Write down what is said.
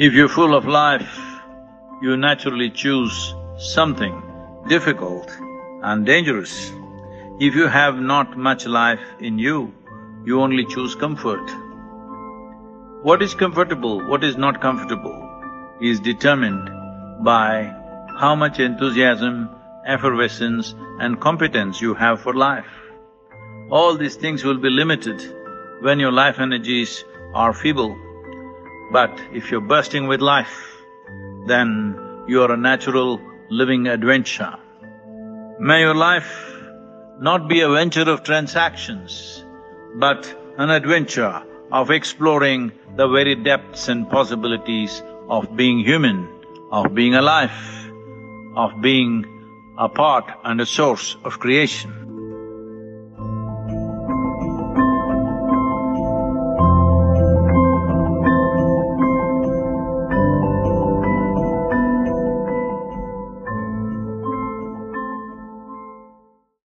If you're full of life, you naturally choose something difficult and dangerous. If you have not much life in you, you only choose comfort. What is comfortable, what is not comfortable is determined by how much enthusiasm, effervescence and competence you have for life. All these things will be limited when your life energies are feeble. But if you're bursting with life, then you are a natural living adventure. May your life not be a venture of transactions, but an adventure of exploring the very depths and possibilities of being human, of being alive, of being a part and a source of creation.